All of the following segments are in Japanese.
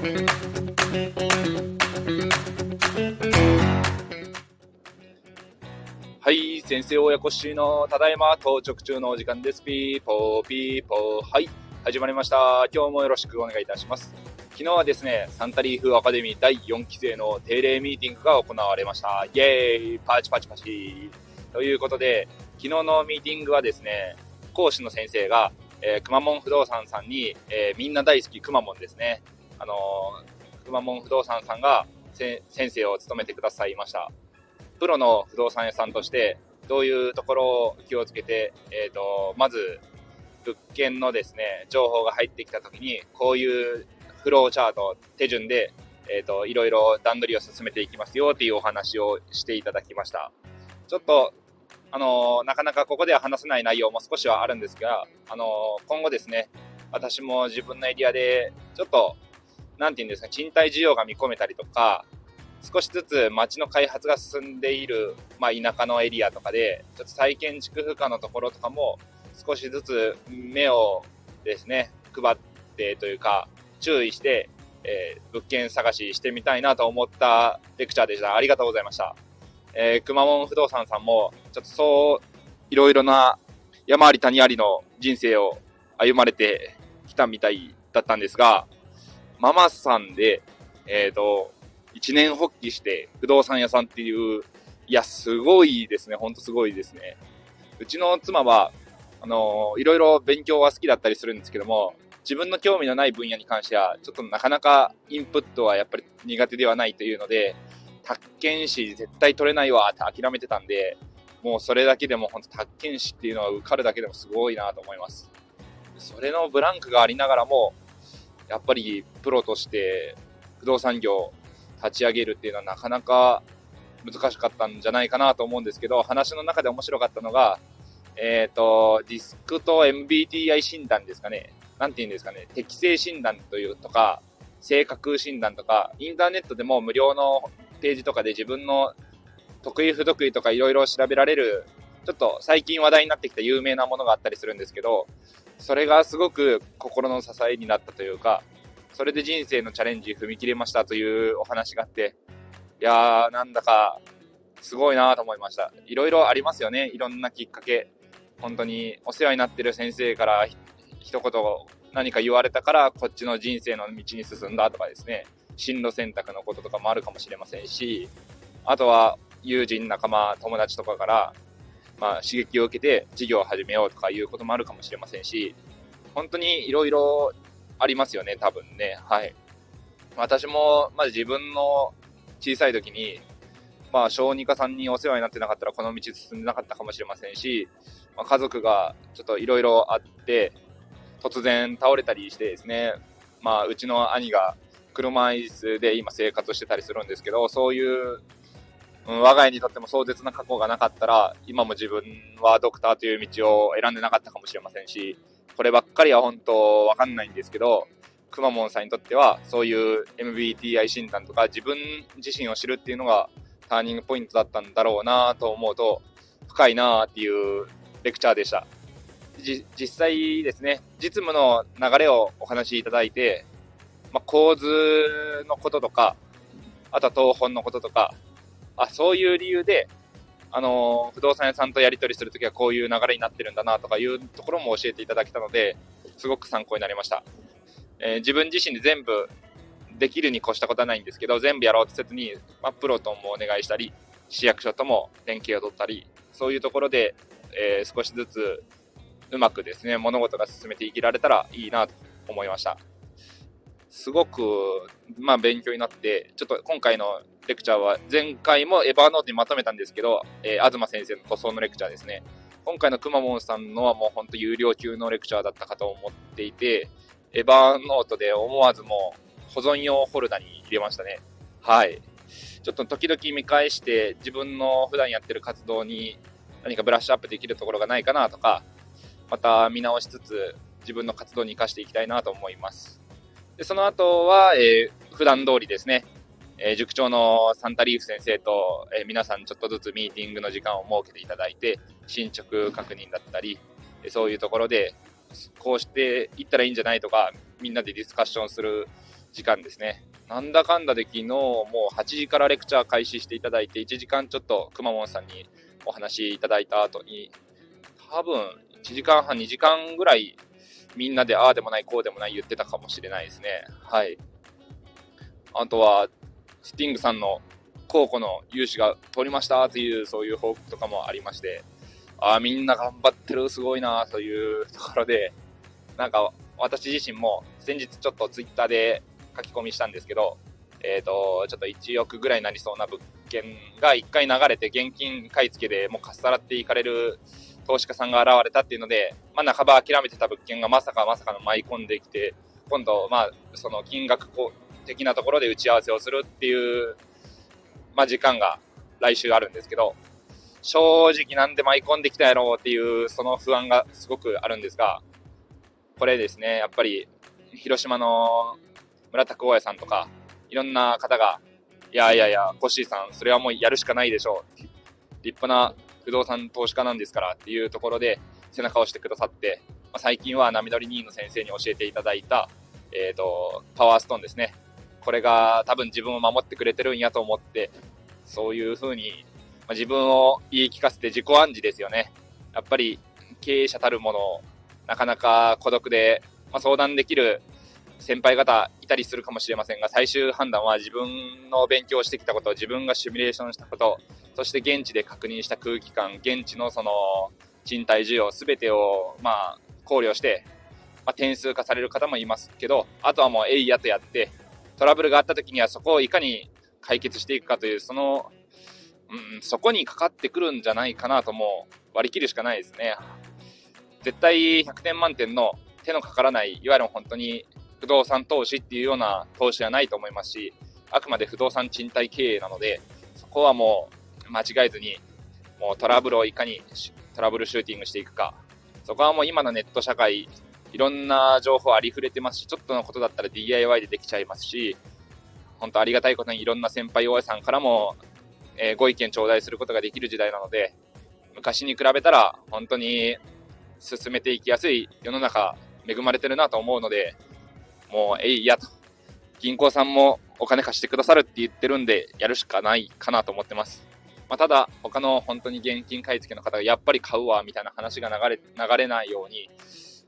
はい、先生親子しのただいま到着中のお時間です。ピーポーピーポー。はい、始まりました。今日もよろしくお願いいたします。昨日はですね、サンタリーフアカデミー第4期生の定例ミーティングが行われました。イェーイパチパチパチということで、昨日のミーティングはですね、講師の先生が、えー、くまモン不動産さんに、えー、みんな大好きくまモンですね。あのー、くまモン不動産さんが先生を務めてくださいました。プロの不動産屋さんとして、どういうところを気をつけて、えっ、ー、と、まず、物件のですね、情報が入ってきたときに、こういうフローチャート、手順で、えっ、ー、と、いろいろ段取りを進めていきますよっていうお話をしていただきました。ちょっと、あの、なかなかここでは話せない内容も少しはあるんですが、あの、今後ですね、私も自分のエリアで、ちょっと、なんて言うんですか、賃貸需要が見込めたりとか、少しずつ街の開発が進んでいる、まあ、田舎のエリアとかで、ちょっと再建築負荷のところとかも、少しずつ目をですね、配ってというか、注意して、えー、物件探ししてみたいなと思ったレクチャーでした。ありがとうございました。えー、熊本不動産さんも、ちょっとそう、いろいろな山あり谷ありの人生を歩まれてきたみたいだったんですが、ママさんで、えっ、ー、と、一年発起して不動産屋さんっていう、いや、すごいですね。ほんとすごいですね。うちの妻は、あのいろいろ勉強は好きだったりするんですけども、自分の興味のない分野に関しては、ちょっとなかなかインプットはやっぱり苦手ではないというので、宅建士絶対取れないわって諦めてたんで、もうそれだけでも本当宅建士っていうのは受かるだけでもすごいなと思います。それのブランクがありながらも、やっぱりプロとして不動産業立ち上げるっていうのはなかなか難しかったんじゃないかなと思うんですけど、話の中で面白かったのが、えっ、ー、と、ディスクと MBTI 診断ですかね。なんて言うんですかね。適正診断というとか、性格診断とか、インターネットでも無料のページとかで自分の得意不得意とかいろいろ調べられる、ちょっと最近話題になってきた有名なものがあったりするんですけど、それがすごく心の支えになったというか、それで人生のチャレンジ踏み切れましたというお話があって、いやー、なんだか、すごいなと思いました。いろいろありますよね。いろんなきっかけ。本当にお世話になってる先生から一言何か言われたからこっちの人生の道に進んだとかですね。進路選択のこととかもあるかもしれませんし、あとは友人、仲間、友達とかから、まあ、刺激を受けて事業を始めようとかいうこともあるかもしれませんし、本当にいろいろありますよね、多分ね。はい。私も、まず自分の小さい時に、まあ、小児科さんにお世話になってなかったらこの道進んでなかったかもしれませんし、まあ、家族がちょっといろいろあって、突然倒れたりしてですね、まあ、うちの兄が車椅子で今生活してたりするんですけど、そういう、うん、我が家にとっても壮絶な過去がなかったら、今も自分はドクターという道を選んでなかったかもしれませんし、こればっかりは本当わかんないんですけど、くまモンさんにとっては、そういう MBTI 診断とか自分自身を知るっていうのがターニングポイントだったんだろうなと思うと、深いなっていうレクチャーでした。実際ですね、実務の流れをお話しいただいて、まあ、構図のこととか、あとは東本のこととか、あ、そういう理由であの、不動産屋さんとやり取りするときはこういう流れになってるんだなとかいうところも教えていただけたので、すごく参考になりました。えー、自分自身で全部できるに越したことはないんですけど、全部やろうとせずに、まあ、プロともお願いしたり、市役所とも連携を取ったり、そういうところで、えー、少しずつうまくですね、物事が進めていけられたらいいなと思いました。すごく、まあ、勉強になって、ちょっと今回のレクチャーは前回もエヴァーノートにまとめたんですけど、えー、東先生の塗装のレクチャーですね。今回のくまモンさんのはもうほんと有料級のレクチャーだったかと思っていて、エヴァーノートで思わずもう保存用フォルダに入れましたね。はい。ちょっと時々見返して自分の普段やってる活動に何かブラッシュアップできるところがないかなとか、また見直しつつ自分の活動に活かしていきたいなと思います。でその後は、えー、普段通りですね、えー、塾長のサンタリーフ先生と、えー、皆さんちょっとずつミーティングの時間を設けていただいて、進捗確認だったり、そういうところで、こうしていったらいいんじゃないとか、みんなでディスカッションする時間ですね。なんだかんだで昨日もう8時からレクチャー開始していただいて、1時間ちょっとくまモンさんにお話いただいた後に、多分1時間半、2時間ぐらいみんなでああでもない、こうでもない言ってたかもしれないですね。はい。あとは、スティングさんの高庫の融資が通りましたという、そういう報告とかもありまして、ああ、みんな頑張ってる、すごいな、というところで、なんか私自身も先日ちょっとツイッターで書き込みしたんですけど、えっ、ー、と、ちょっと1億ぐらいになりそうな物件が1回流れて現金買い付けでもうかっさらっていかれる投資家さんが現れたっていうので、まあ、半ば諦めてた物件がまさかまさかの舞い込んできて、今度、まあ、その金額的なところで打ち合わせをするっていう、まあ、時間が来週あるんですけど、正直なんで舞い込んできたやろうっていう、その不安がすごくあるんですが、これですね、やっぱり、広島の村田光也さんとか、いろんな方が、いやいやいや、コッシーさん、それはもうやるしかないでしょう。立派な不動産投資家なんですからっていうところで背中を押してくださって、まあ、最近は波乗り2の先生に教えていただいた、えっ、ー、と、パワーストーンですね。これが多分自分を守ってくれてるんやと思って、そういうふうに、まあ、自分を言い聞かせて自己暗示ですよね。やっぱり経営者たるものを、なかなか孤独で、まあ、相談できる先輩方いたりするかもしれませんが、最終判断は自分の勉強してきたこと、自分がシミュレーションしたこと、そして現地で確認した空気感、現地のその賃貸需要、すべてをまあ考慮して、まあ、点数化される方もいますけど、あとはもうえいやとやって、トラブルがあった時にはそこをいかに解決していくかという、その、うん、そこにかかってくるんじゃないかなとも割り切るしかないですね。絶対100点満点の手のかからない、いわゆる本当に不動産投資っていうような投資はないと思いますし、あくまで不動産賃貸経営なので、そこはもう間違えずに、もうトラブルをいかにトラブルシューティングしていくか、そこはもう今のネット社会、いろんな情報ありふれてますし、ちょっとのことだったら DIY でできちゃいますし、本当ありがたいことにいろんな先輩大家さんからも、えー、ご意見頂戴することができる時代なので、昔に比べたら本当に進めていきやすい世の中恵まれてるなと思うので、もう、えいやと。銀行さんもお金貸してくださるって言ってるんで、やるしかないかなと思ってます。まあ、ただ、他の本当に現金買い付けの方がやっぱり買うわ、みたいな話が流れ、流れないように、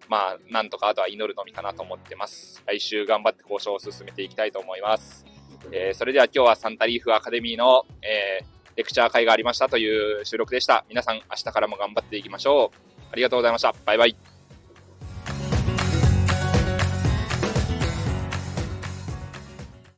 まあ、なんとかあとは祈るのみかなと思ってます。来週頑張って交渉を進めていきたいと思います。えー、それでは今日はサンタリーフアカデミーの、えー、レクチャー会がありましたという収録でした。皆さん明日からも頑張っていきましょう。ありがとうございました。バイバイ。